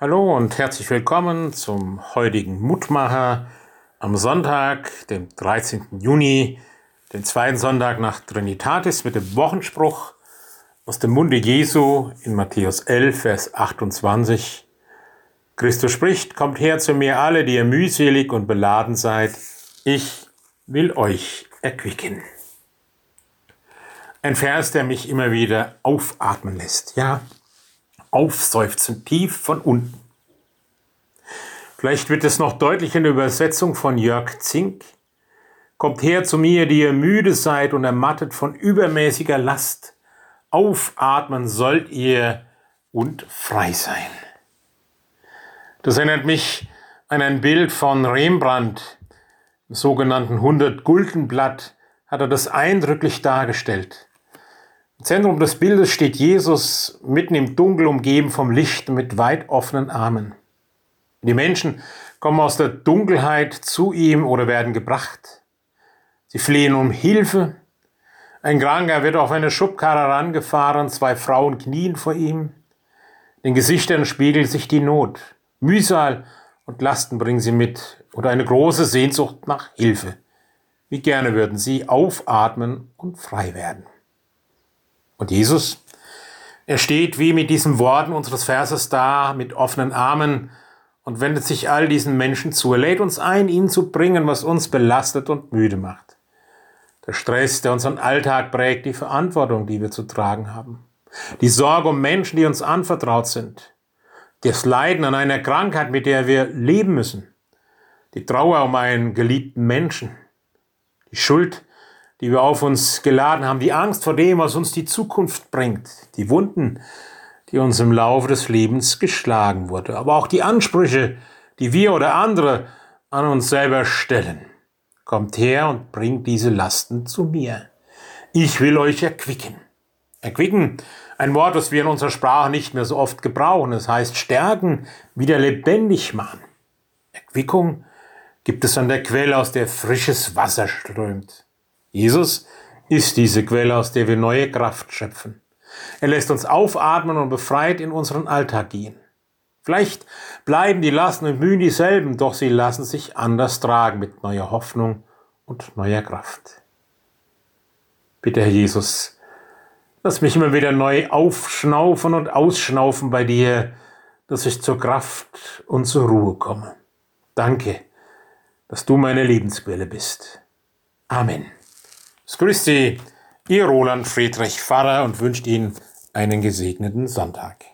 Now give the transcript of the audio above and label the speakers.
Speaker 1: Hallo und herzlich willkommen zum heutigen Mutmacher am Sonntag, dem 13. Juni, den zweiten Sonntag nach Trinitatis mit dem Wochenspruch aus dem Munde Jesu in Matthäus 11, Vers 28. Christus spricht, kommt her zu mir alle, die ihr mühselig und beladen seid, ich will euch erquicken. Ein Vers, der mich immer wieder aufatmen lässt, ja, aufseufzen, tief von unten. Vielleicht wird es noch deutlich in der Übersetzung von Jörg Zink. Kommt her zu mir, die ihr müde seid und ermattet von übermäßiger Last. Aufatmen sollt ihr und frei sein. Das erinnert mich an ein Bild von Rembrandt, im sogenannten 100-Gulden-Blatt, hat er das eindrücklich dargestellt. Im Zentrum des Bildes steht Jesus mitten im Dunkel umgeben vom Licht mit weit offenen Armen. Die Menschen kommen aus der Dunkelheit zu ihm oder werden gebracht. Sie flehen um Hilfe. Ein Kranker wird auf eine Schubkarre herangefahren, zwei Frauen knien vor ihm. Den Gesichtern spiegelt sich die Not. Mühsal und Lasten bringen sie mit oder eine große Sehnsucht nach Hilfe. Wie gerne würden sie aufatmen und frei werden. Und Jesus, er steht wie mit diesen Worten unseres Verses da, mit offenen Armen und wendet sich all diesen Menschen zu. Er lädt uns ein, ihnen zu bringen, was uns belastet und müde macht. Der Stress, der unseren Alltag prägt, die Verantwortung, die wir zu tragen haben. Die Sorge um Menschen, die uns anvertraut sind. Das Leiden an einer Krankheit, mit der wir leben müssen. Die Trauer um einen geliebten Menschen. Die Schuld, die wir auf uns geladen haben, die Angst vor dem, was uns die Zukunft bringt, die Wunden, die uns im Laufe des Lebens geschlagen wurde, aber auch die Ansprüche, die wir oder andere an uns selber stellen. Kommt her und bringt diese Lasten zu mir. Ich will euch erquicken. Erquicken, ein Wort, das wir in unserer Sprache nicht mehr so oft gebrauchen. Es heißt stärken, wieder lebendig machen. Erquickung gibt es an der Quelle, aus der frisches Wasser strömt. Jesus ist diese Quelle, aus der wir neue Kraft schöpfen. Er lässt uns aufatmen und befreit in unseren Alltag gehen. Vielleicht bleiben die Lasten und Mühen dieselben, doch sie lassen sich anders tragen mit neuer Hoffnung und neuer Kraft. Bitte, Herr Jesus, lass mich immer wieder neu aufschnaufen und ausschnaufen bei dir, dass ich zur Kraft und zur Ruhe komme. Danke, dass du meine Lebensquelle bist. Amen. Es grüßt Sie, Ihr Roland Friedrich Pfarrer und wünscht Ihnen einen gesegneten Sonntag.